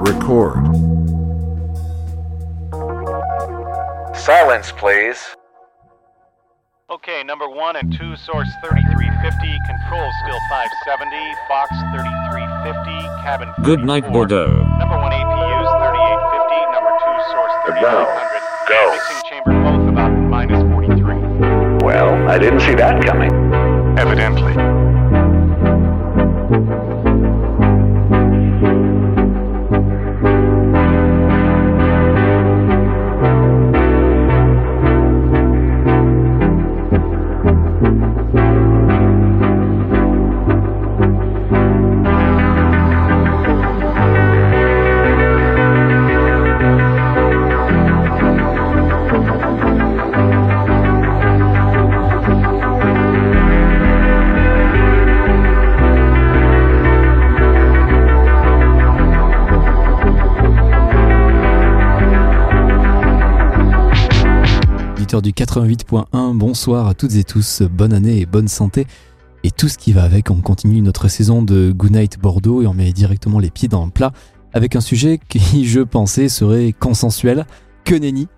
Record. Silence, please. Okay, number one and two, source 3350, control still 570, Fox 3350, cabin. Good night, Bordeaux. Number one APU's 3850, number two, source 3900. Go. Mixing chamber both about minus 43. Well, I didn't see that coming. Evidently. Du 88.1, bonsoir à toutes et tous, bonne année et bonne santé. Et tout ce qui va avec, on continue notre saison de Goodnight Bordeaux et on met directement les pieds dans le plat avec un sujet qui, je pensais, serait consensuel. Que nenni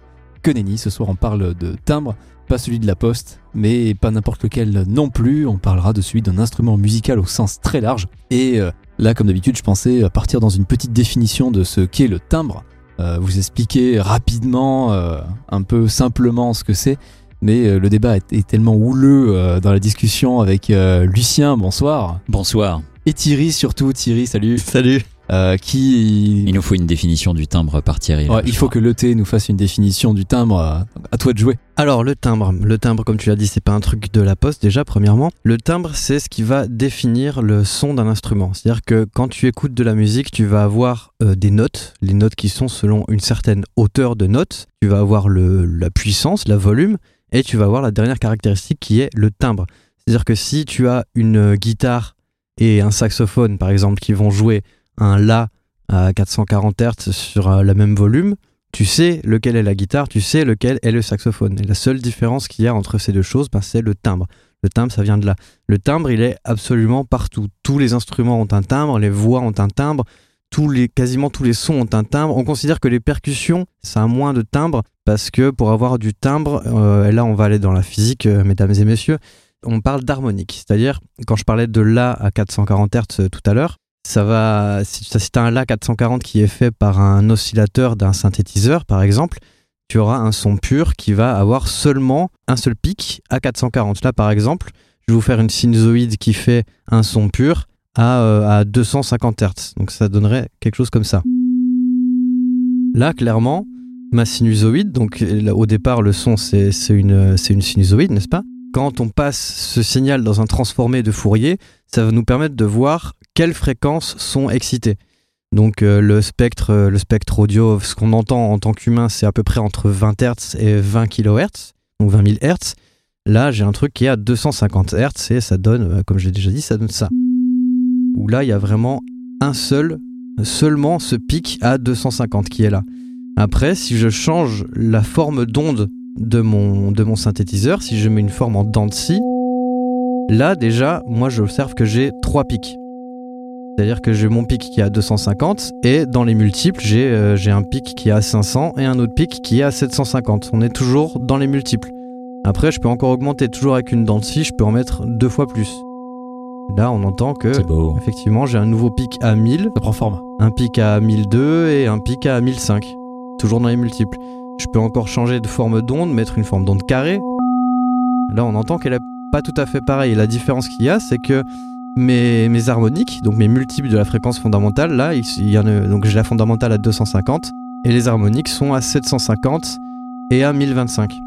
Que nenni, ce soir on parle de timbre, pas celui de la poste, mais pas n'importe lequel non plus. On parlera de celui d'un instrument musical au sens très large. Et euh, là, comme d'habitude, je pensais partir dans une petite définition de ce qu'est le timbre. Euh, vous expliquer rapidement, euh, un peu simplement ce que c'est. Mais euh, le débat est, est tellement houleux euh, dans la discussion avec euh, Lucien, bonsoir. Bonsoir. Et Thierry surtout, Thierry, salut. Salut. Euh, qui... Il nous faut une définition du timbre par Thierry. là, Ouais, je il faut crois. que l'ET nous fasse une définition du timbre. euh, À toi de jouer. Alors le timbre, le timbre comme tu l'as dit c'est pas un truc de la poste déjà premièrement. Le timbre c'est ce qui va définir le son d'un instrument. C'est-à-dire que quand tu écoutes de la musique tu vas avoir euh, des notes, les notes qui sont selon une certaine hauteur de notes. Tu vas avoir le, la puissance, la volume et tu vas avoir la dernière caractéristique qui est le timbre. C'est-à-dire que si tu as une guitare et un saxophone par exemple qui vont jouer un La à 440 Hz sur euh, le même volume, tu sais lequel est la guitare, tu sais lequel est le saxophone. Et la seule différence qu'il y a entre ces deux choses, ben, c'est le timbre. Le timbre, ça vient de là. Le timbre, il est absolument partout. Tous les instruments ont un timbre, les voix ont un timbre, tous les, quasiment tous les sons ont un timbre. On considère que les percussions, ça a moins de timbre parce que pour avoir du timbre, euh, et là on va aller dans la physique, euh, mesdames et messieurs, on parle d'harmonique. C'est-à-dire, quand je parlais de La à 440 Hz euh, tout à l'heure, ça va, si tu as un La 440 qui est fait par un oscillateur d'un synthétiseur, par exemple, tu auras un son pur qui va avoir seulement un seul pic à 440. Là, par exemple, je vais vous faire une sinusoïde qui fait un son pur à, euh, à 250 Hz. Donc ça donnerait quelque chose comme ça. Là, clairement, ma sinusoïde, donc au départ, le son, c'est une, c'est une sinusoïde, n'est-ce pas? Quand on passe ce signal dans un transformé de Fourier, ça va nous permettre de voir quelles fréquences sont excitées. Donc euh, le spectre, euh, le spectre audio, ce qu'on entend en tant qu'humain, c'est à peu près entre 20 Hz et 20 kHz, donc 20 000 Hz. Là, j'ai un truc qui est à 250 Hz et ça donne, euh, comme je l'ai déjà dit, ça donne ça. Où là, il y a vraiment un seul, seulement ce pic à 250 qui est là. Après, si je change la forme d'onde de mon, de mon synthétiseur, si je mets une forme en dents de scie, là déjà, moi j'observe que j'ai trois pics. C'est-à-dire que j'ai mon pic qui est à 250 et dans les multiples, j'ai euh, j'ai un pic qui est à 500 et un autre pic qui est à 750. On est toujours dans les multiples. Après, je peux encore augmenter toujours avec une dent de scie, je peux en mettre deux fois plus. Là, on entend que effectivement, j'ai un nouveau pic à 1000, Ça prend forme. un pic à 1002 et un pic à 1005. Toujours dans les multiples. Je peux encore changer de forme d'onde, mettre une forme d'onde carrée. Là, on entend qu'elle est pas tout à fait pareille. La différence qu'il y a, c'est que mes, mes harmoniques, donc mes multiples de la fréquence fondamentale, là, il y en a, donc j'ai la fondamentale à 250 et les harmoniques sont à 750 et à 1025.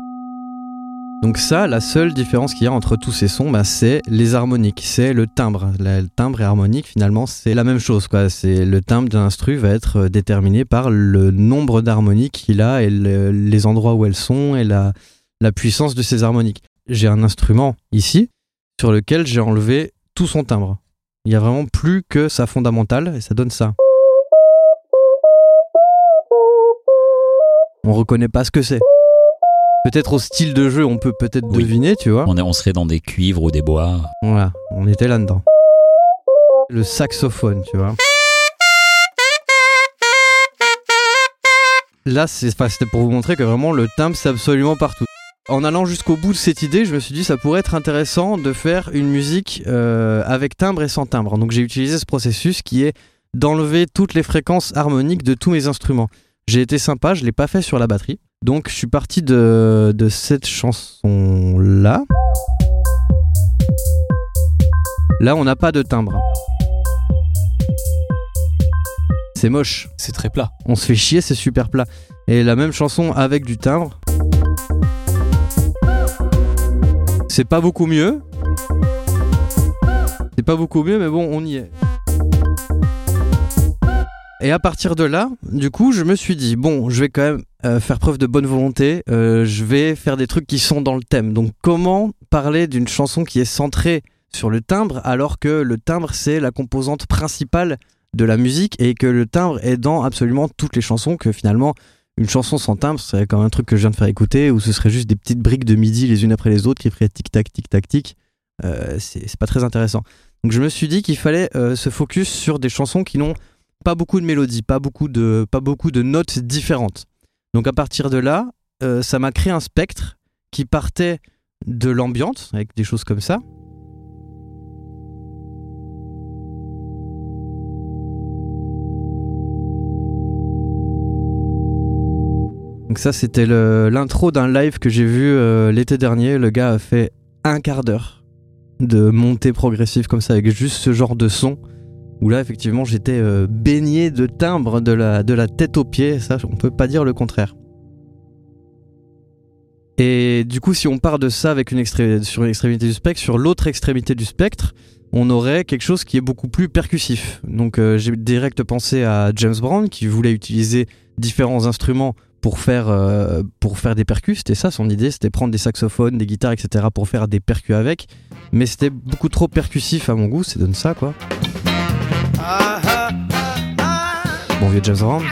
Donc ça, la seule différence qu'il y a entre tous ces sons, bah, c'est les harmoniques, c'est le timbre. Le timbre et harmonique, finalement, c'est la même chose. Quoi. C'est le timbre d'un instru va être euh, déterminé par le nombre d'harmoniques qu'il a et le- les endroits où elles sont et la, la puissance de ces harmoniques. J'ai un instrument ici sur lequel j'ai enlevé tout son timbre. Il n'y a vraiment plus que sa fondamentale et ça donne ça. On reconnaît pas ce que c'est. Peut-être au style de jeu, on peut peut-être Oui. deviner, tu vois. On, est, on serait dans des cuivres ou des bois. Voilà, on était là-dedans. Le saxophone, tu vois. là, c'était pour vous montrer que vraiment le timbre, c'est absolument partout. En allant jusqu'au bout de cette idée, je me suis dit ça pourrait être intéressant de faire une musique euh, avec timbre et sans timbre. Donc j'ai utilisé ce processus qui est d'enlever toutes les fréquences harmoniques de tous mes instruments. J'ai été sympa, je l'ai pas fait sur la batterie. Donc je suis parti de, de cette chanson là. Là, on n'a pas de timbre. C'est moche. C'est très plat. On se fait chier, c'est super plat. Et la même chanson avec du timbre. C'est pas beaucoup mieux. C'est pas beaucoup mieux, mais bon, on y est. Et à partir de là, du coup, je me suis dit, bon, je vais quand même euh, faire preuve de bonne volonté, euh, je vais faire des trucs qui sont dans le thème. Donc comment parler d'une chanson qui est centrée sur le timbre alors que le timbre, c'est la composante principale de la musique et que le timbre est dans absolument toutes les chansons, que finalement, une chanson sans timbre, ce serait comme un truc que je viens de faire écouter, où ce serait juste des petites briques de midi les unes après les autres qui feraient tic-tac, tic-tac, tic. Euh, c'est pas très intéressant. Donc je me suis dit qu'il fallait euh, se focus sur des chansons qui n'ont pas beaucoup de mélodies, pas beaucoup de, pas beaucoup de notes différentes. Donc à partir de là, euh, ça m'a créé un spectre qui partait de l'ambiance, avec des choses comme ça. Donc ça, c'était l'intro d'un live que j'ai vu euh, l'été dernier. Le gars a fait un quart d'heure de montée progressive comme ça, avec juste ce genre de son. Où là, effectivement, j'étais euh, baigné de timbre de la, tête aux pieds. Ça, on peut pas dire le contraire. Et du coup, si on part de ça avec une sur une extrémité du spectre, sur l'autre extrémité du spectre, on aurait quelque chose qui est beaucoup plus percussif. Donc euh, j'ai direct pensé à James Brown qui voulait utiliser différents instruments pour faire, euh, pour faire des percus. C'était ça son idée, c'était prendre des saxophones, des guitares, etc. pour faire des percus avec. Mais c'était beaucoup trop percussif à mon goût, c'est donne ça quoi. Bon vieux James Brown.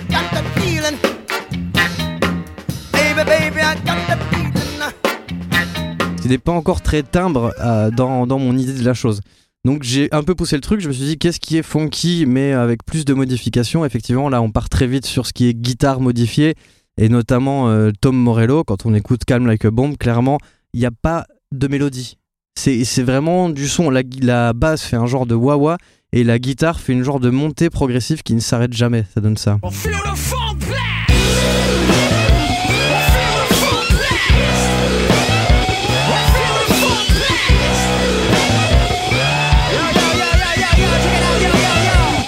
C'était pas encore très timbre euh, dans, dans mon idée de la chose. Donc j'ai un peu poussé le truc, je me suis dit qu'est-ce qui est funky mais avec plus de modifications. Effectivement là on part très vite sur ce qui est guitare modifiée et notamment euh, Tom Morello quand on écoute Calm Like a Bomb, clairement il n'y a pas de mélodie. C'est c'est vraiment du son, la, la basse fait un genre de wah-wah et la guitare fait une genre de montée progressive qui ne s'arrête jamais, ça donne ça.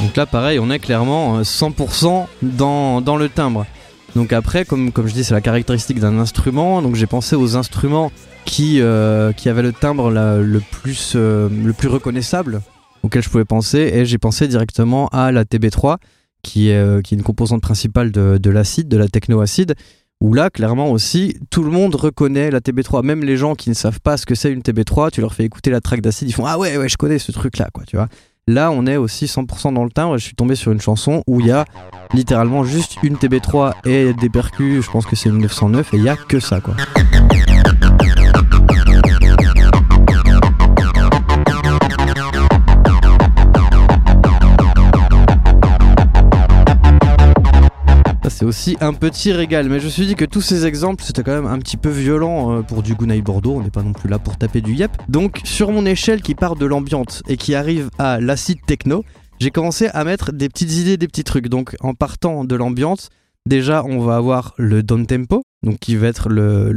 Donc là, pareil, on est clairement euh, 100% dans, dans le timbre. Donc après, comme, comme je dis, c'est la caractéristique d'un instrument. Donc j'ai pensé aux instruments qui, euh, qui avaient le timbre le, plus, euh, le plus reconnaissable auquel je pouvais penser. Et j'ai pensé directement à la TB3, qui est, euh, qui est une composante principale de, de l'acide, de la technoacide. Où là, clairement aussi, tout le monde reconnaît la TB3. Même les gens qui ne savent pas ce que c'est une TB3, tu leur fais écouter la track d'acide, ils font Ah ouais, ouais, je connais ce truc-là, quoi, tu vois. Là, on est aussi 100% dans le timbre. Je suis tombé sur une chanson où il y a littéralement juste une TB3 et des percus. Je pense que c'est une 909 et il y a que ça, quoi. C'est aussi un petit régal. Mais je me suis dit que tous ces exemples, c'était quand même un petit peu violent euh, pour du Gounay Bordeaux. On n'est pas non plus là pour taper du yep. Donc, sur mon échelle qui part de l'ambiance et qui arrive à l'acide techno, j'ai commencé à mettre des petites idées, des petits trucs. Donc, en partant de l'ambiance, déjà, on va avoir le down tempo, donc qui va être le,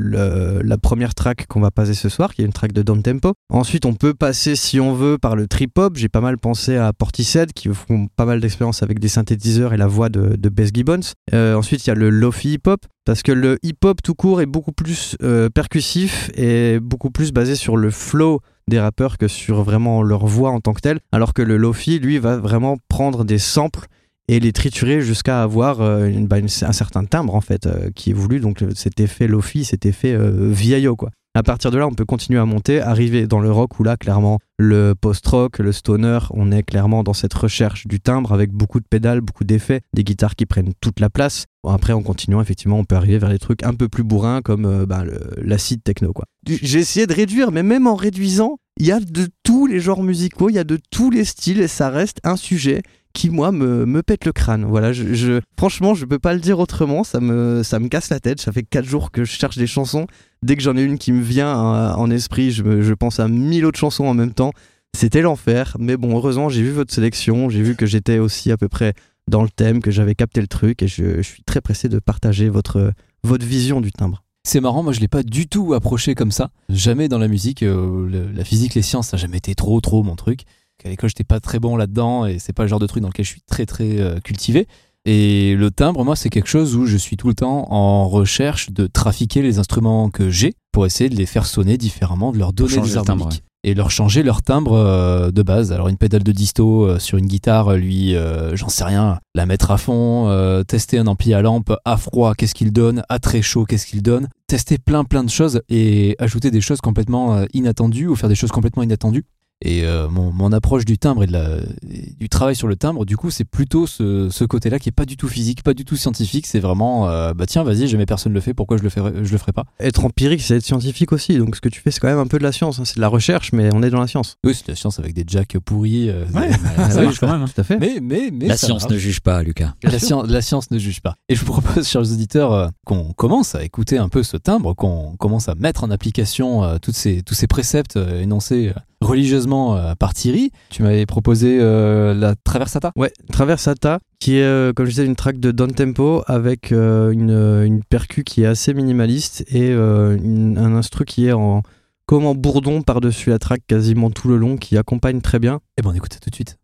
la première track qu'on va passer ce soir, qui est une track de down tempo. Ensuite, on peut passer, si on veut, par le trip hop. J'ai pas mal pensé à Portishead, qui font pas mal d'expérience avec des synthétiseurs et la voix de, de Gibbons. Euh, ensuite, il y a le lofi hip hop, parce que le hip hop tout court est beaucoup plus euh, percussif et beaucoup plus basé sur le flow des rappeurs que sur vraiment leur voix en tant que telle, alors que le lofi, lui, va vraiment prendre des samples et les triturer jusqu'à avoir euh, bah, un certain timbre en fait euh, qui est voulu. Donc cet effet lofi cet effet euh, vieillot quoi. À partir de là on peut continuer à monter arriver dans le rock où là clairement le post-rock le stoner on est clairement dans cette recherche du timbre avec beaucoup de pédales beaucoup d'effets des guitares qui prennent toute la place. Après en continuant effectivement on peut arriver vers des trucs un peu plus bourrins comme bah, l'acide techno quoi. J'ai essayé de réduire mais même en réduisant il y a de tous les genres musicaux il y a de tous les styles et ça reste un sujet qui moi me, me pète le crâne. Voilà, je, je- franchement, je peux pas le dire autrement. Ça me, ça me casse la tête. Ça fait quatre jours que je cherche des chansons. Dès que j'en ai une qui me vient euh, en esprit, je, je pense à mille autres chansons en même temps. C'était l'enfer. Mais bon, heureusement, j'ai vu votre sélection. J'ai vu que j'étais aussi à peu près dans le thème, que j'avais capté le truc, et je, je suis très pressé de partager votre, votre vision du timbre. C'est marrant, moi je l'ai pas du tout approché comme ça. Jamais dans la musique, euh, la physique, les sciences, ça n'a jamais été trop trop mon truc. À l'école, j'étais pas très bon là-dedans et c'est pas le genre de truc dans lequel je suis très très euh, cultivé. Et le timbre, moi, c'est quelque chose où je suis tout le temps en recherche de trafiquer les instruments que j'ai pour essayer de les faire sonner différemment, de leur donner des le timbre, harmoniques et leur changer leur timbre euh, de base. Alors une pédale de disto euh, sur une guitare, lui, euh, j'en sais rien, la mettre à fond, tester un ampli à lampe à froid, qu'est-ce qu'il donne, à très chaud, qu'est-ce qu'il donne, tester plein plein de choses et ajouter des choses complètement inattendues ou faire des choses complètement inattendues. Et euh, mon, mon approche du timbre et, de la, et du travail sur le timbre, du coup, c'est plutôt ce, ce côté-là qui est pas du tout physique, pas du tout scientifique. C'est vraiment, euh, bah tiens, vas-y, jamais personne le fait, pourquoi je le ferais, je le ferai pas? Être empirique, c'est être scientifique aussi. Donc ce que tu fais, c'est quand même un peu de la science. hein. C'est de la recherche, mais on est dans la science. Oui, c'est de la science avec des jacks pourris. euh, Ouais, ça oui, marche quand même. hein. Tout à fait. mais mais mais La ça science marche. ne juge pas, Lucas. La science, la science ne juge pas. Et je vous propose, chers auditeurs, euh, qu'on commence à écouter un peu ce timbre, qu'on commence à mettre en application euh, toutes ces, tous ces préceptes euh, énoncés euh, religieusement euh, par Thierry. Tu m'avais proposé euh, la Traversata. Ouais, Traversata, qui est, euh, comme je disais, une track de down tempo avec une, une percu qui est assez minimaliste et une- un instru qui est en comme en bourdon par-dessus la track quasiment tout le long, qui accompagne très bien. Eh ben, on écoute ça tout de suite.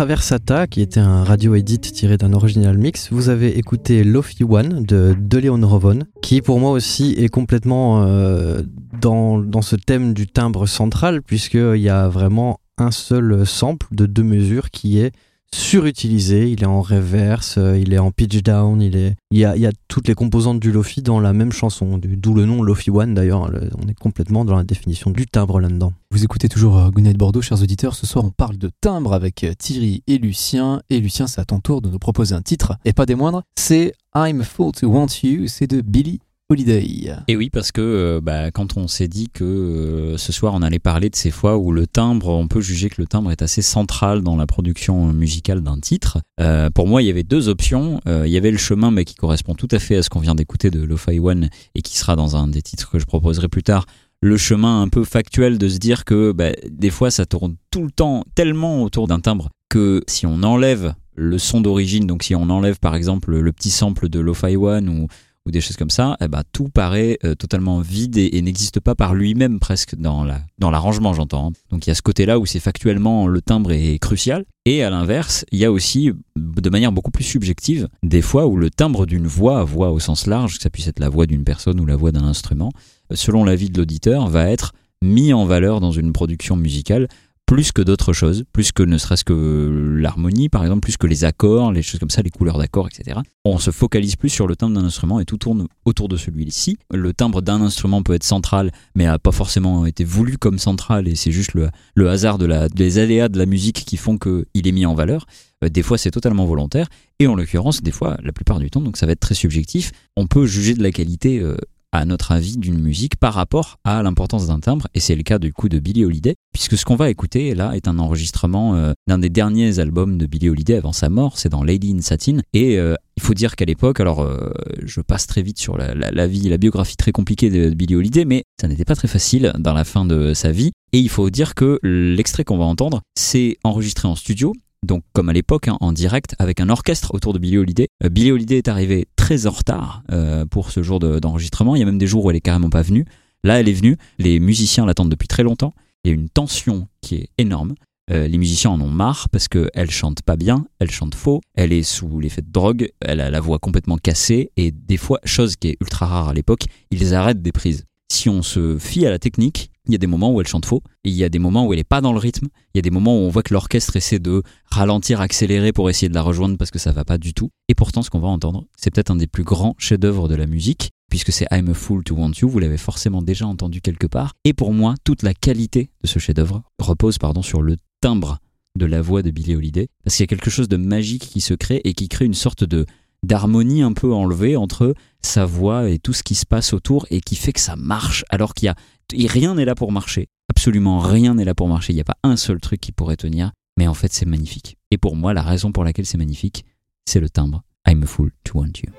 Traversata, qui était un radio edit tiré d'un original mix, vous avez écouté Lofi One de De Leon Rovon, qui pour moi aussi est complètement euh, dans, dans ce thème du timbre central, puisqu'il y a vraiment un seul sample de deux mesures qui est surutilisé, il est en reverse, euh, il est en pitch down, il, est... il, y a, toutes les composantes du Lofi dans la même chanson, d'où le nom Lofi One d'ailleurs, le- on est complètement dans la définition du timbre là-dedans. Vous écoutez toujours euh, Goodnight Bordeaux, chers auditeurs. Ce soir, on parle de timbre avec euh, Thierry et Lucien. Et Lucien, c'est à ton tour de nous proposer un titre, et pas des moindres. C'est I'm Fool to Want You, c'est de Billy Holiday. Et oui, parce que euh, bah, quand on s'est dit que euh, ce soir on allait parler de ces fois où le timbre, on peut juger que le timbre est assez central dans la production musicale d'un titre, euh, pour moi il y avait deux options. Euh, il y avait le chemin mais qui correspond tout à fait à ce qu'on vient d'écouter de Lo-Fi One et qui sera dans un des titres que je proposerai plus tard. Le chemin un peu factuel de se dire que bah, des fois ça tourne tout le temps tellement autour d'un timbre que si on enlève le son d'origine, donc si on enlève par exemple le petit sample de Lo-Fi One ou ou des choses comme ça, eh ben, tout paraît euh, totalement vide et, n'existe pas par lui-même presque dans la dans l'arrangement, j'entends. hein. Donc il y a ce côté-là où c'est factuellement le timbre est crucial. Et à l'inverse, il y a aussi, de manière beaucoup plus subjective, des fois où le timbre d'une voix, voix au sens large, que ça puisse être la voix d'une personne ou la voix d'un instrument, euh, selon l'avis de l'auditeur, va être mis en valeur dans une production musicale plus que d'autres choses, plus que ne serait-ce que l'harmonie, par exemple, plus que les accords, les choses comme ça, les couleurs d'accords, etc. On se focalise plus sur le timbre d'un instrument et tout tourne autour de celui-ci. Le timbre d'un instrument peut être central, mais n'a pas forcément été voulu comme central, et c'est juste le, hasard des aléas de la musique qui font qu'il est mis en valeur. Euh, Des fois, c'est totalement volontaire, et en l'occurrence, des fois, la plupart du temps, donc ça va être très subjectif. On peut juger de la qualité euh, à notre avis d'une musique par rapport à l'importance d'un timbre et c'est le cas du coup de Billie Holiday puisque ce qu'on va écouter là est un enregistrement euh, d'un des derniers albums de Billie Holiday avant sa mort c'est dans Lady in Satin et euh, il faut dire qu'à l'époque alors euh, je passe très vite sur la, vie la biographie très compliquée de Billie Holiday mais ça n'était pas très facile dans la fin de sa vie et il faut dire que l'extrait qu'on va entendre c'est enregistré en studio donc comme à l'époque hein, en direct avec un orchestre autour de Billie Holiday. Euh, Billie Holiday est arrivée très en retard euh, pour ce jour de- d'enregistrement. Il y a même des jours où elle est carrément pas venue. Là, elle est venue. Les musiciens l'attendent depuis très longtemps. Il y a une tension qui est énorme. Euh, les musiciens en ont marre parce qu'elle chante pas bien, elle chante faux, elle est sous l'effet de drogue, elle a la voix complètement cassée et des fois, chose qui est ultra rare à l'époque, ils arrêtent des prises. Si on se fie à la technique, il y a des moments où elle chante faux, il y a des moments où elle est pas dans le rythme, il y a des moments où on voit que l'orchestre essaie de ralentir, accélérer pour essayer de la rejoindre parce que ça va pas du tout. Et pourtant, ce qu'on va entendre, c'est peut-être un des plus grands chefs-d'œuvre de la musique, puisque c'est I'm a Fool to Want You, vous l'avez forcément déjà entendu quelque part. Et pour moi, toute la qualité de ce chef-d'œuvre repose pardon, sur le timbre de la voix de Billie Holiday, parce qu'il y a quelque chose de magique qui se crée et qui crée une sorte de d'harmonie un peu enlevée entre sa voix et tout ce qui se passe autour et qui fait que ça marche alors qu'il y a rien n'est là pour marcher. Absolument rien n'est là pour marcher. Il n'y a pas un seul truc qui pourrait tenir. Mais en fait, c'est magnifique. Et pour moi, la raison pour laquelle c'est magnifique, c'est le timbre. I'm a fool to want you.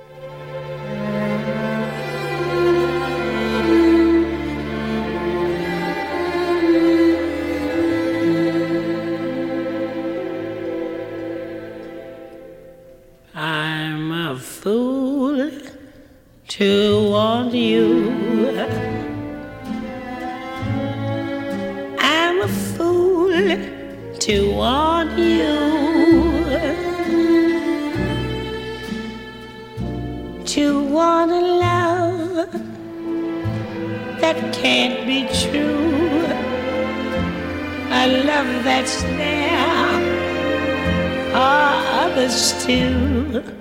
A fool to want you. I'm a fool to want you. To want a love that can't be true. A love that's there others too.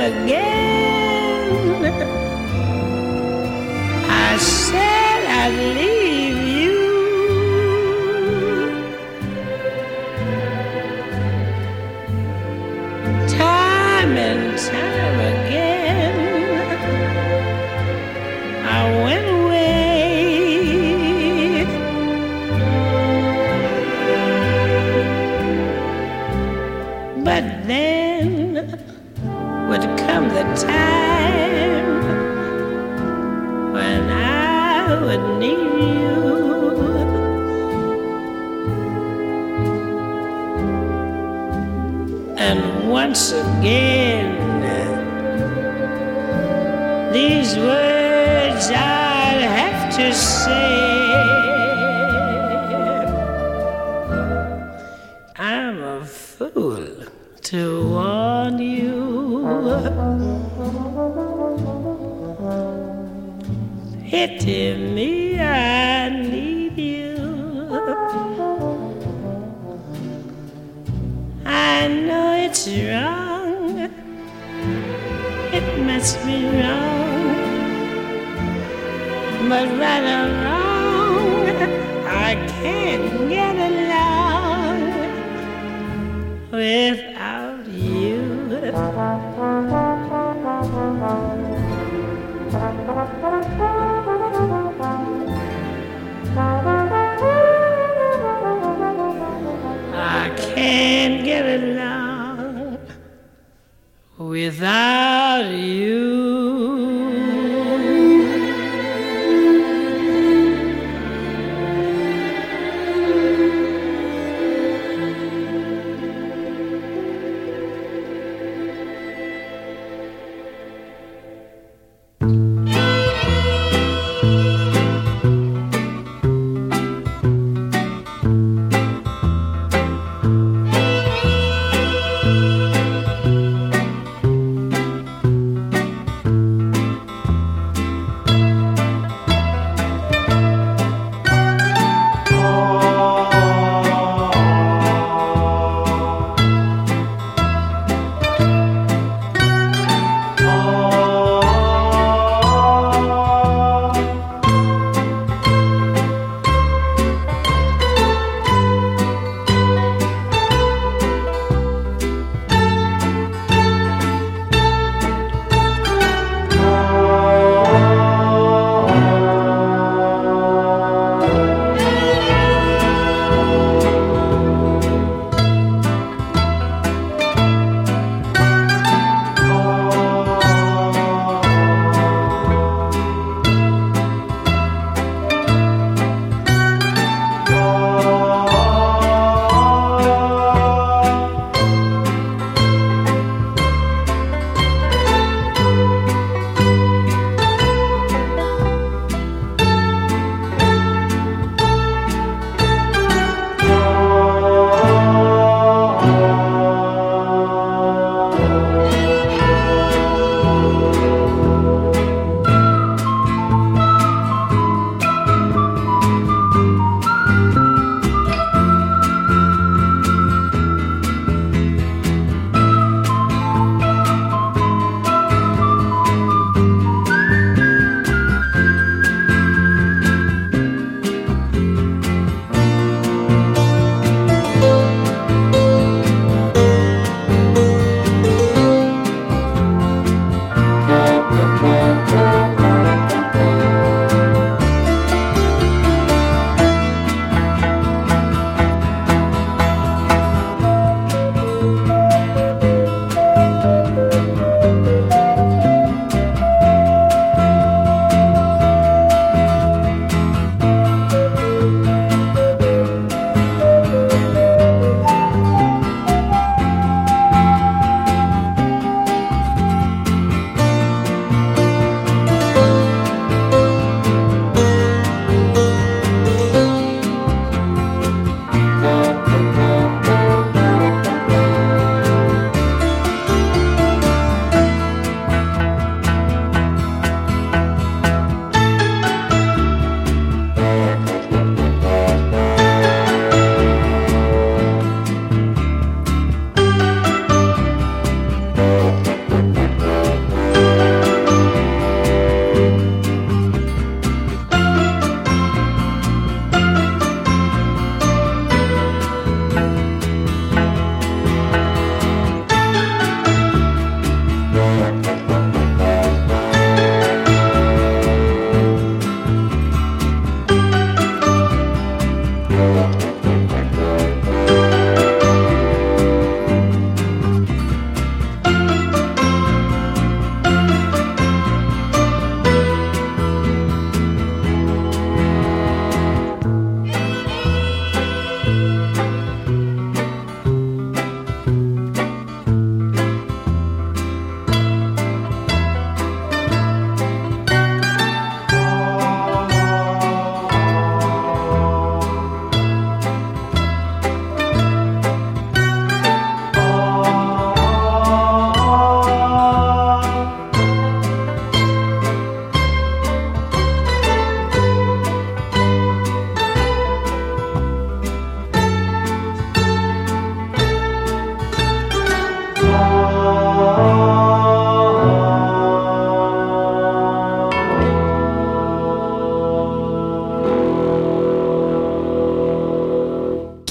Again, I said I'd leave once again, these words can't get along without you.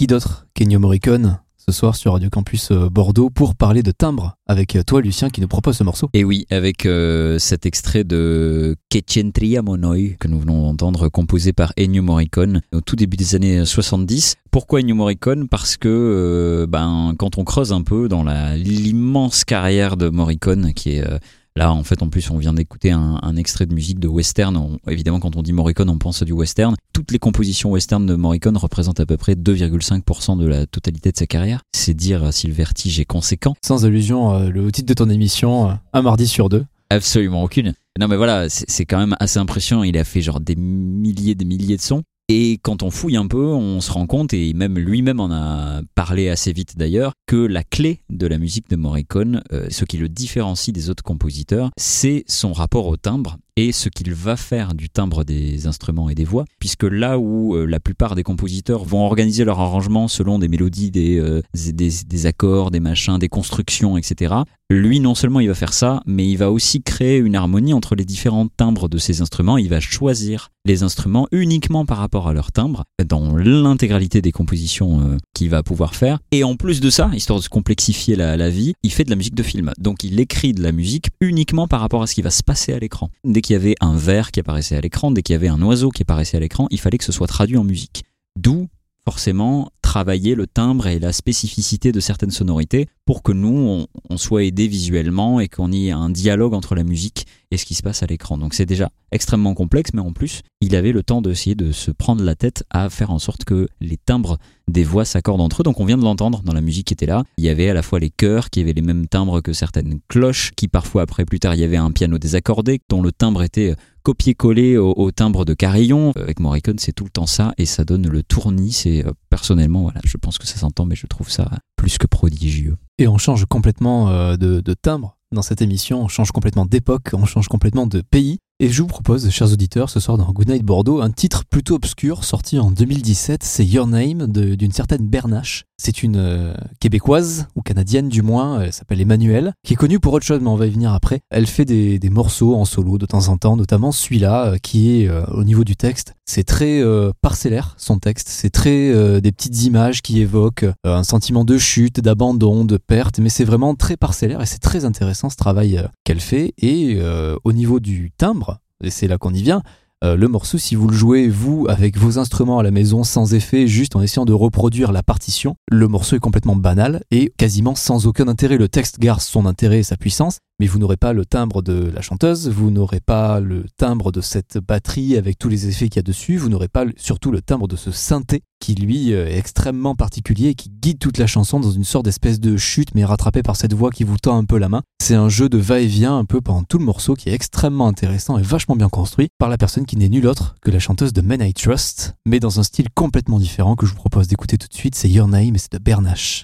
D'autre qu'Ennio Morricone ce soir sur Radio Campus euh, Bordeaux pour parler de timbre avec euh, toi Lucien qui nous propose ce morceau. Et oui, avec euh, cet extrait de Che c'entriamo noi que nous venons d'entendre composé par Ennio Morricone au tout début des années 70. Pourquoi Ennio Morricone? Parce que ben quand on creuse un peu dans l'immense carrière de Morricone qui est Là, en fait, en plus, on vient d'écouter un, un extrait de musique de western. On- évidemment, quand on dit Morricone, on pense à du western. Toutes les compositions western de Morricone représentent à peu près 2,5% de la totalité de sa carrière. C'est dire si le vertige est conséquent. Sans allusion, euh, le titre de ton émission, euh, un mardi sur deux. Absolument aucune. Non mais voilà, c'est c'est quand même assez impressionnant. Il a fait genre des milliers, des milliers de sons. Et quand on fouille un peu, on se rend compte, et même lui-même en a parlé assez vite d'ailleurs, que la clé de la musique de Morricone, euh, ce qui le différencie des autres compositeurs, c'est son rapport au timbre et ce qu'il va faire du timbre des instruments et des voix, puisque là où euh, la plupart des compositeurs vont organiser leur arrangement selon des mélodies, des, euh, des, accords, des machins, des constructions, etc., lui non seulement il va faire ça, mais il va aussi créer une harmonie entre les différents timbres de ces instruments. Il va choisir les instruments uniquement par rapport à leur timbre dans l'intégralité des compositions euh, qu'il va pouvoir faire. Et en plus de ça, histoire de se complexifier la, la vie, il fait de la musique de film. Donc il écrit de la musique uniquement par rapport à ce qui va se passer à l'écran. Dès qu'il y avait un verre qui apparaissait à l'écran, dès qu'il y avait un oiseau qui apparaissait à l'écran, il fallait que ce soit traduit en musique. D'où forcément travailler le timbre et la spécificité de certaines sonorités pour que nous, on, on soit aidés visuellement et qu'on ait un dialogue entre la musique et ce qui se passe à l'écran. Donc c'est déjà extrêmement complexe, mais en plus, il avait le temps d'essayer de se prendre la tête à faire en sorte que les timbres des voix s'accordent entre eux. Donc on vient de l'entendre dans la musique qui était là. Il y avait à la fois les chœurs qui avaient les mêmes timbres que certaines cloches, qui parfois après plus tard il y avait un piano désaccordé dont le timbre était copié-collé au, au timbre de carillon. Euh, Avec Morricone, c'est tout le temps ça et ça donne le tournis. C'est euh, personnellement, voilà, je pense que ça s'entend, mais je trouve ça plus que prodigieux. Et on change complètement euh, de timbre dans cette émission, on change complètement d'époque, on change complètement de pays. Et je vous propose, chers auditeurs, ce soir dans Goodnight Bordeaux, un titre plutôt obscur sorti en 2017, c'est Your Name d'une certaine Bernache. C'est une euh, québécoise, ou canadienne du moins, elle s'appelle Emmanuelle, qui est connue pour autre chose, mais on va y venir après. Elle fait des, morceaux en solo de temps en temps, notamment celui-là, euh, qui est euh, au niveau du texte. C'est très euh, parcellaire, son texte. C'est très euh, des petites images qui évoquent euh, un sentiment de chute, d'abandon, de perte, mais c'est vraiment très parcellaire et c'est très intéressant ce travail euh, qu'elle fait. Et euh, au niveau du timbre, et c'est là qu'on y vient, euh, le morceau, si vous le jouez, vous, avec vos instruments à la maison, sans effet, juste en essayant de reproduire la partition, le morceau est complètement banal et quasiment sans aucun intérêt. Le texte garde son intérêt et sa puissance, mais vous n'aurez pas le timbre de la chanteuse, vous n'aurez pas le timbre de cette batterie avec tous les effets qu'il y a dessus, vous n'aurez pas surtout le timbre de ce synthé qui lui euh, est extrêmement particulier et qui guide toute la chanson dans une sorte d'espèce de chute mais rattrapé par cette voix qui vous tend un peu la main. C'est un jeu de va-et-vient un peu pendant tout le morceau qui est extrêmement intéressant et vachement bien construit par la personne qui n'est nulle autre que la chanteuse de Men I Trust, mais dans un style complètement différent que je vous propose d'écouter tout de suite, c'est Your Name et c'est de Bernache.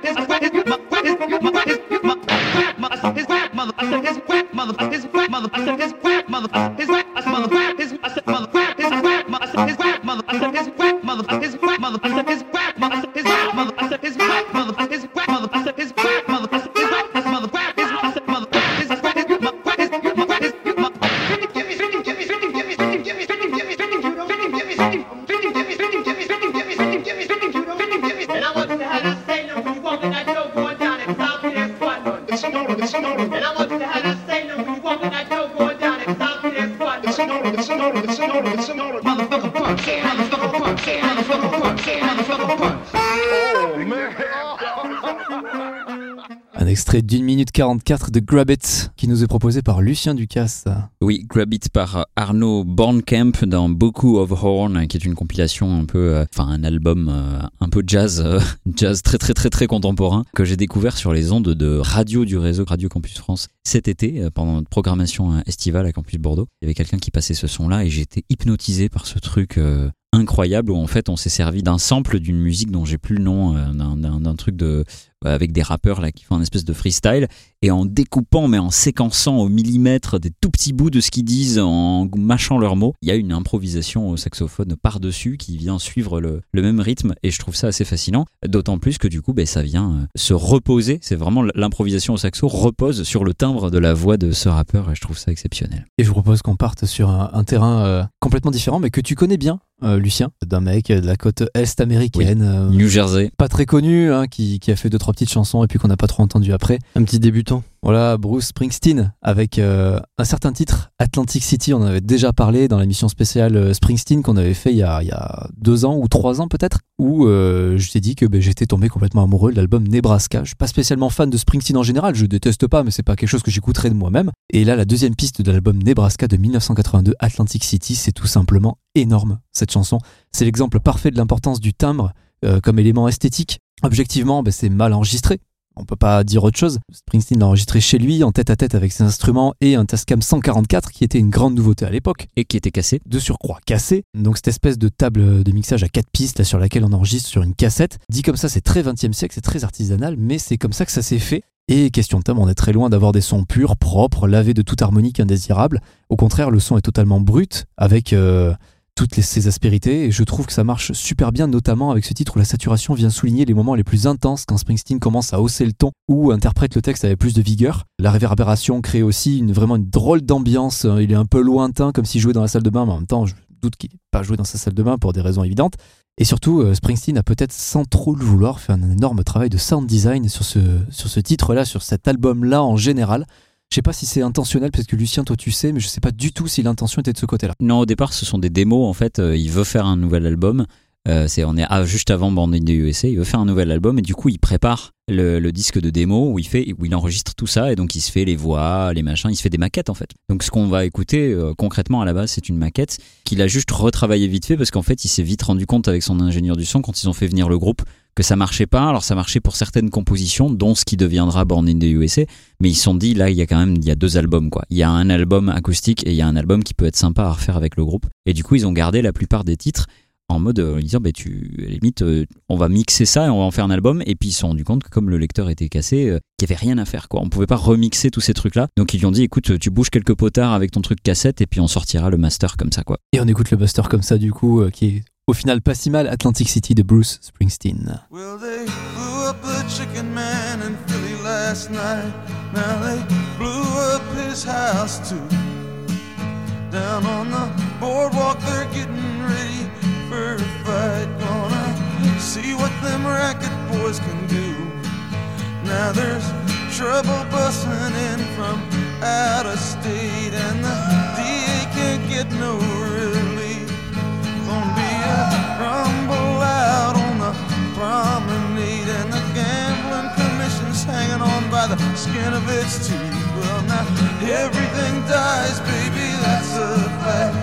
44 de Grab It qui nous est proposé par Lucien Ducasse. Oui, Grab It par Arnaud Bornkamp dans Beaucoup of Horn, qui est une compilation un peu, euh, enfin un album euh, un peu jazz, euh, jazz très très très très contemporain, que j'ai découvert sur les ondes de radio du réseau Radio Campus France cet été, pendant notre programmation estivale à Campus Bordeaux. Il y avait quelqu'un qui passait ce son-là et j'étais hypnotisé par ce truc incroyable où en fait on s'est servi d'un sample d'une musique dont j'ai plus le nom, d'un truc de avec des rappeurs là qui font un espèce de freestyle. Et en découpant mais en séquençant au millimètre des tout petits bouts de ce qu'ils disent en mâchant leurs mots il y a une improvisation au saxophone par dessus qui vient suivre le, même rythme. Et je trouve ça assez fascinant. D'autant plus que du coup ben, ça vient euh, se reposer. C'est vraiment l'improvisation au saxo repose sur le timbre de la voix de ce rappeur et je trouve ça exceptionnel. Et je vous propose qu'on parte sur un, un terrain euh, complètement différent mais que tu connais bien euh, Lucien, d'un mec de la côte est américaine, oui. euh, New Jersey, pas très connu, hein, qui, qui, a fait deux trois petites chansons et puis qu'on n'a pas trop entendu après. Un petit débutant. Voilà, Bruce Springsteen avec euh, un certain titre, Atlantic City. On en avait déjà parlé dans la mission spéciale euh, Springsteen qu'on avait fait il y, a, deux ans ou trois ans peut-être, où euh, je t'ai dit que ben, j'étais tombé complètement amoureux de l'album Nebraska. Je suis pas spécialement fan de Springsteen en général, je déteste pas, mais c'est pas quelque chose que j'écouterais de moi-même. Et là, la deuxième piste de l'album Nebraska de 1982, Atlantic City, c'est tout simplement énorme cette chanson. C'est l'exemple parfait de l'importance du timbre comme élément esthétique. Objectivement, ben, c'est mal enregistré. On peut pas dire autre chose. Springsteen l'a enregistré chez lui, en tête à tête avec ses instruments et un Tascam 144 qui était une grande nouveauté à l'époque. Et qui était cassé. De surcroît cassé. Donc cette espèce de table de mixage à quatre pistes là, sur laquelle on enregistre sur une cassette. Dit comme ça, c'est très 20e siècle, c'est très artisanal, mais c'est comme ça que ça s'est fait. Et question de thème, on est très loin d'avoir des sons purs, propres, lavés de toute harmonique indésirable. Au contraire, le son est totalement brut, avec euh, toutes les, ces aspérités et je trouve que ça marche super bien notamment avec ce titre où la saturation vient souligner les moments les plus intenses quand Springsteen commence à hausser le ton ou interprète le texte avec plus de vigueur. La réverbération crée aussi une, vraiment une drôle d'ambiance, il est un peu lointain comme s'il jouait dans la salle de bain mais en même temps je doute qu'il n'ait pas joué dans sa salle de bain pour des raisons évidentes. Et surtout, Springsteen a peut-être sans trop le vouloir fait un énorme travail de sound design sur ce, sur ce titre-là, sur cet album-là en général. Je sais pas si c'est intentionnel, parce que Lucien, toi tu sais, mais je sais pas du tout si l'intention était de ce côté-là. Non, au départ, ce sont des démos. En fait, euh, il veut faire un nouvel album. Euh, c'est on est juste avant Born in USA. Il veut faire un nouvel album et du coup, il prépare le, le, disque de démo où il fait, où il enregistre tout ça et donc il se fait les voix, les machins, il se fait des maquettes en fait. Donc ce qu'on va écouter euh, concrètement à la base, c'est une maquette qu'il a juste retravaillé vite fait parce qu'en fait, il s'est vite rendu compte avec son ingénieur du son quand ils ont fait venir le groupe que ça marchait pas. Alors ça marchait pour certaines compositions, dont ce qui deviendra Born in the USA, mais ils se sont dit là il y a quand même il y a deux albums quoi. Il y a un album acoustique et il y a un album qui peut être sympa à refaire avec le groupe. Et du coup ils ont gardé la plupart des titres en mode euh, disant bah, tu limite euh, on va mixer ça et on va en faire un album et puis ils se sont rendu compte que comme le lecteur était cassé euh, qu'il y avait rien à faire quoi on pouvait pas remixer tous ces trucs là donc ils lui ont dit écoute tu bouges quelques potards avec ton truc cassette et puis on sortira le master comme ça quoi et on écoute le master comme ça du coup qui est au final pas si mal Atlantic City de Bruce Springsteen. Well, they blew up the chicken man in Philly last night. Now they blew up his house too. Down on the boardwalk they're getting ready for a fight. Gonna see what them racket boys can do. Now there's trouble busting in from out of state, and the DA can't get no a rumble out on the promenade, and the gambling commission's hanging on by the skin of its teeth. Well, now everything dies, baby, that's a fact.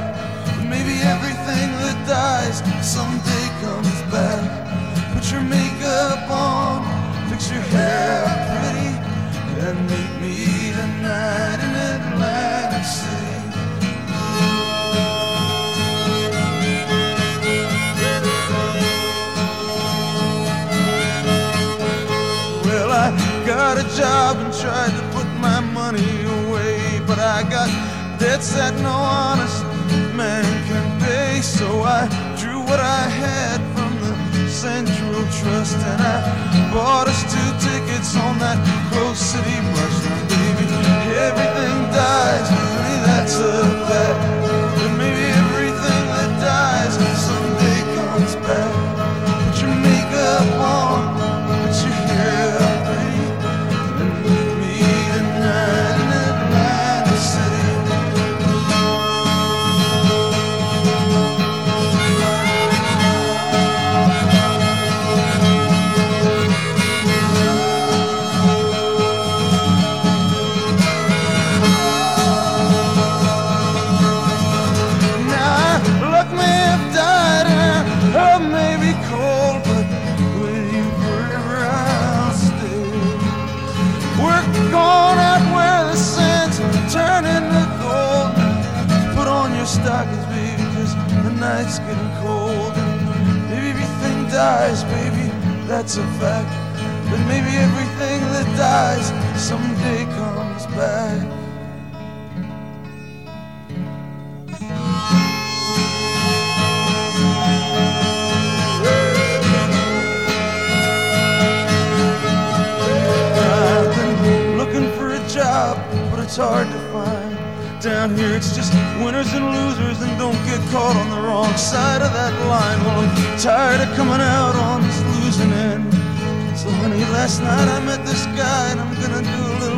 Maybe everything that dies someday comes back. Put your makeup on, fix your hair pretty, and meet me tonight in Atlantic City. Got a job and tried to put my money away, but I got debts that no honest man can pay. So I drew what I had from the Central Trust and I bought us two tickets on that close City bus. Now, baby, everything dies, honey, that's a fact. But maybe everything that dies someday comes back. Put your makeup on, put dies, baby, that's a fact. But maybe everything that dies someday comes back. I've looking for a job, but it's hard to. Down here, it's just winners and losers, and don't get caught on the wrong side of that line. Well, I'm tired of coming out on this losing end. So, honey, last night I met this guy, and I'm gonna do a little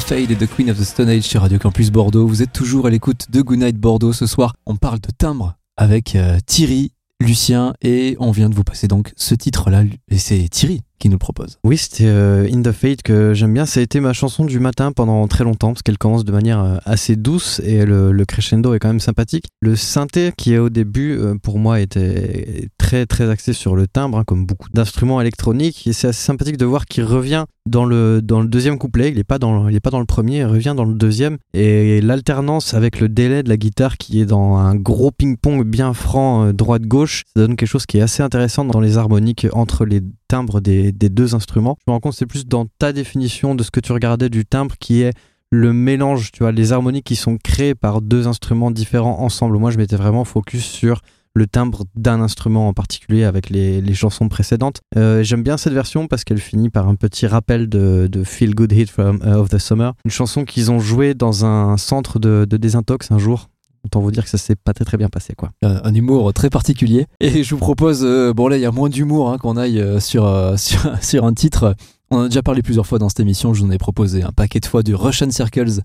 the Fade et The Queen of the Stone Age sur Radio Campus Bordeaux. Vous êtes toujours à l'écoute de Goodnight Bordeaux. Ce soir, on parle de timbre avec euh, Thierry, Lucien et on vient de vous passer donc ce titre-là. Et c'est Thierry qui nous propose. Oui, c'était euh, In the Fate que j'aime bien. Ça a été ma chanson du matin pendant très longtemps parce qu'elle commence de manière euh, assez douce et le, crescendo est quand même sympathique. Le synthé qui est au début, pour moi, était très très axé sur le timbre, hein, comme beaucoup d'instruments électroniques. Et c'est assez sympathique de voir qu'il revient dans le, dans le deuxième couplet. Il n'est pas, dans- il est pas dans le premier, il revient dans le deuxième. Et l'alternance avec le délai de la guitare qui est dans un gros ping-pong bien franc euh, droite-gauche, ça donne quelque chose qui est assez intéressant dans les harmoniques entre les timbres des, des deux instruments. Je me rends compte c'est plus dans ta définition de ce que tu regardais du timbre qui est le mélange, tu vois, les harmoniques qui sont créées par deux instruments différents ensemble. Moi, je m'étais vraiment focus sur le timbre d'un instrument en particulier avec les, les chansons précédentes. Euh, J'aime bien cette version parce qu'elle finit par un petit rappel de, de Feel Good Hit from, uh, of the Summer, une chanson qu'ils ont jouée dans un centre de, désintox un jour. Autant vous dire que ça s'est pas très bien passé quoi. Un, un humour très particulier. Et je vous propose, euh, bon là il y a moins d'humour hein, qu'on aille euh, sur, euh, sur, sur un titre. On en a déjà parlé plusieurs fois dans cette émission, je vous en ai proposé un paquet de fois du Russian Circles,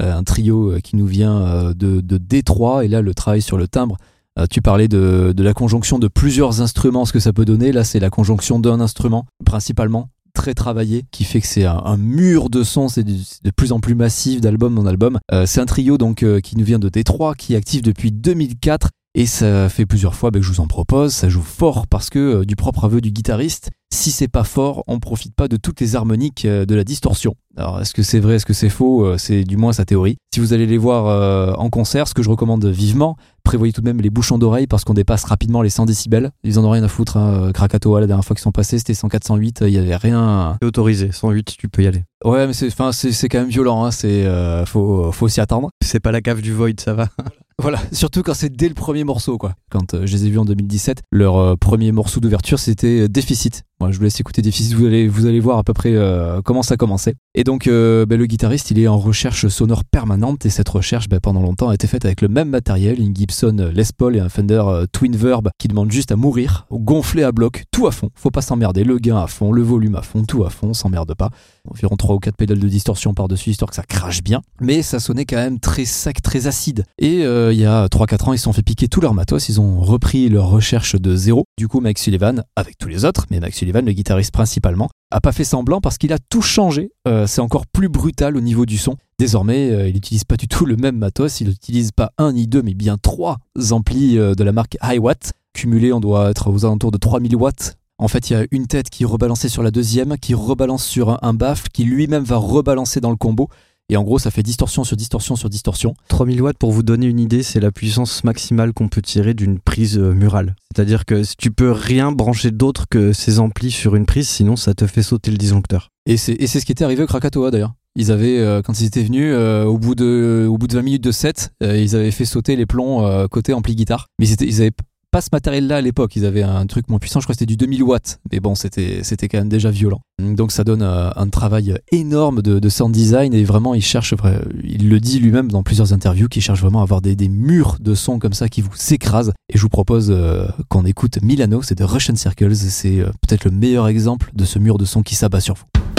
euh, un trio euh, qui nous vient euh, de, de Détroit, et là le travail sur le timbre. Euh, tu parlais de, la conjonction de plusieurs instruments, ce que ça peut donner. Là, c'est la conjonction d'un instrument, principalement, très travaillé, qui fait que c'est un, mur de son, c'est de, plus en plus massif d'album en album. Euh, c'est un trio donc euh, qui nous vient de Détroit, qui est actif depuis 2004. Et ça fait plusieurs fois bah, que je vous en propose, ça joue fort parce que du propre aveu du guitariste, si c'est pas fort, on profite pas de toutes les harmoniques de la distorsion. Alors est-ce que c'est vrai, est-ce que c'est faux? C'est du moins sa théorie. Si vous allez les voir en concert, ce que je recommande vivement, prévoyez tout de même les bouchons d'oreilles parce qu'on dépasse rapidement les 100 décibels. Ils en ont rien à foutre. Hein. Krakatoa, la dernière fois qu'ils sont passés, c'était 104-108, il y avait rien. C'est autorisé, 108 tu peux y aller. Ouais, mais c'est, enfin, c'est, c'est quand même violent. Hein. C'est, euh, faut, faut s'y attendre. C'est pas la cave du Void, ça va. Voilà, surtout quand c'est dès le premier morceau, quoi. Quand euh, je les ai vus en 2017, leur euh, premier morceau d'ouverture, c'était euh, Déficit. Moi, je vous laisse écouter Déficit, vous allez, vous allez voir à peu près comment ça commençait. Et donc, ben, le guitariste, il est en recherche sonore permanente, et cette recherche, ben, pendant longtemps, a été faite avec le même matériel, une Gibson euh, Les Paul et un Fender euh, Twin Verb, qui demande juste à mourir, gonfler à bloc, tout à fond. Faut pas s'emmerder, le gain à fond, le volume à fond, tout à fond, on s'emmerde pas. Environ 3 ou 4 pédales de distorsion par-dessus, histoire que ça crache bien. Mais ça sonnait quand même très sec, très acide. Et euh, il y a 3-4 ans, ils se sont fait piquer tout leur matos, ils ont repris leur recherche de zéro. Du coup, Mike Sullivan, avec tous les autres, mais Mike Sullivan, le guitariste principalement, a pas fait semblant parce qu'il a tout changé. C'est encore plus brutal au niveau du son. Désormais, euh, il n'utilise pas du tout le même matos, il n'utilise pas un ni deux, mais bien trois amplis euh, de la marque Hiwatt. Cumulés, on doit être aux alentours de 3000 watts. En fait, il y a une tête qui est rebalancée sur la deuxième, qui rebalance sur un, un baffle, qui lui-même va rebalancer dans le combo. Et en gros, ça fait distorsion sur distorsion sur distorsion. 3000 watts, pour vous donner une idée, c'est la puissance maximale qu'on peut tirer d'une prise euh, murale. C'est-à-dire que si tu peux rien brancher d'autre que ces amplis sur une prise, sinon ça te fait sauter le disjoncteur. Et c'est ce qui était arrivé au Krakatoa d'ailleurs. Ils avaient, euh, quand ils étaient venus, euh, au, bout de, au bout de 20 minutes de set, euh, ils avaient fait sauter les plombs côté ampli guitare. Mais ils, étaient, avaient pas ce matériel-là à l'époque. Ils avaient un truc moins puissant, je crois que c'était du 2000 watts. Mais bon, c'était c'était quand même déjà violent. Donc ça donne un travail énorme de, de sound design et vraiment, il cherche, il le dit lui-même dans plusieurs interviews, qu'il cherche vraiment à avoir des, murs de son comme ça qui vous écrasent. Et je vous propose qu'on écoute Milano, c'est de Russian Circles. C'est peut-être le meilleur exemple de ce mur de son qui s'abat sur vous.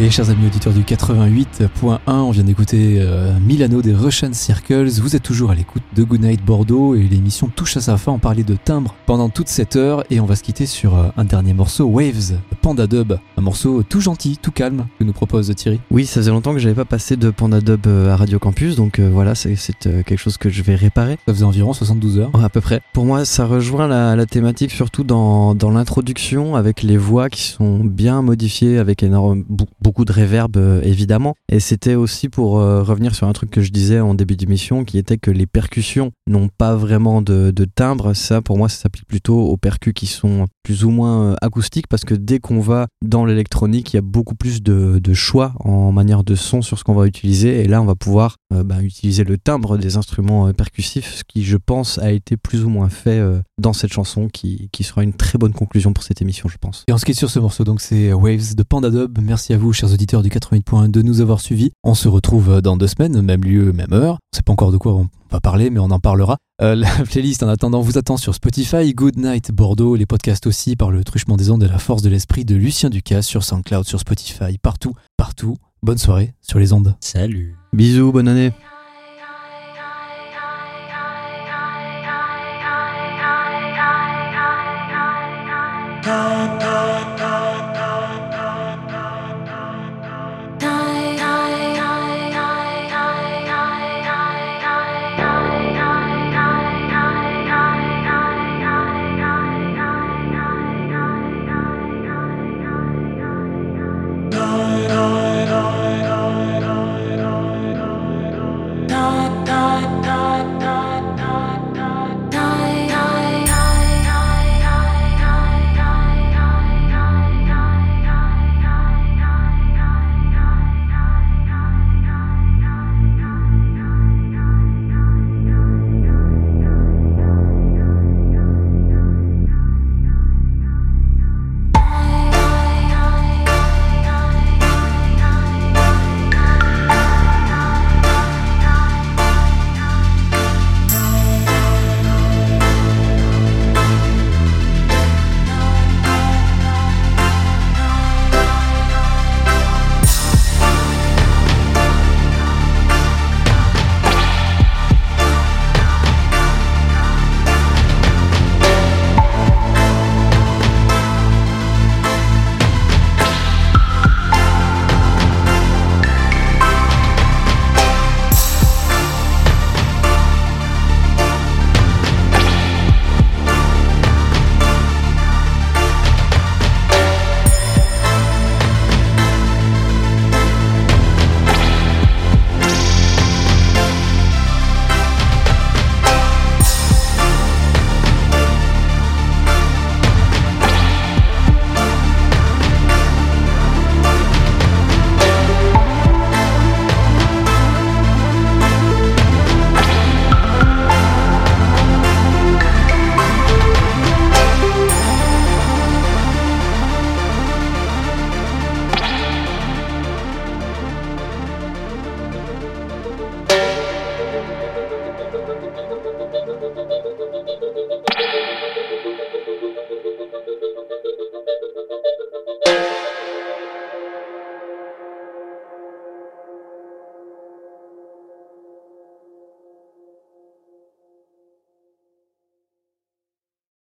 Et chers amis auditeurs du 88.1, on vient d'écouter euh, Milano des Russian Circles. Vous êtes toujours à l'écoute de Goodnight Bordeaux et l'émission touche à sa fin. On parlait de timbre pendant toute cette heure et on va se quitter sur euh, un dernier morceau, Waves, Panda Dub. Un morceau tout gentil, tout calme que nous propose Thierry. Oui, ça faisait longtemps que j'avais pas passé de Panda Dub euh, à Radio Campus, donc euh, voilà, c'est euh, quelque chose que je vais réparer. Ça faisait environ 72 heures. Ouais, à peu près. Pour moi, ça rejoint la, la thématique surtout dans, dans l'introduction avec les voix qui sont bien modifiées avec énorme, beaucoup de réverb euh, évidemment. Et c'était aussi pour euh, revenir sur un truc que je disais en début d'émission qui était que les percussions n'ont pas vraiment de, de timbre. Ça, pour moi, ça s'applique plutôt aux percus qui sont plus ou moins euh, acoustiques parce que dès qu'on va dans l'électronique, il y a beaucoup plus de, choix en manière de son sur ce qu'on va utiliser. Et là, on va pouvoir euh, bah, utiliser le timbre des instruments euh, percussifs, ce qui, je pense, a été plus ou moins fait dans cette chanson, qui, qui sera une très bonne conclusion pour cette émission, je pense. Et on se quitte sur ce morceau, donc c'est Waves de Panda Dub. Merci à vous, chers auditeurs du 88.1, de nous avoir suivis. On se retrouve dans deux semaines, même lieu, même heure. On sait pas encore de quoi on pas parlé, mais on en parlera. Euh, la playlist en attendant vous attend sur Spotify, Good Night Bordeaux, les podcasts aussi par le truchement des ondes et la force de l'esprit de Lucien Ducas sur SoundCloud, sur Spotify, partout, partout. Bonne soirée sur les ondes. Salut. Bisous, bonne année.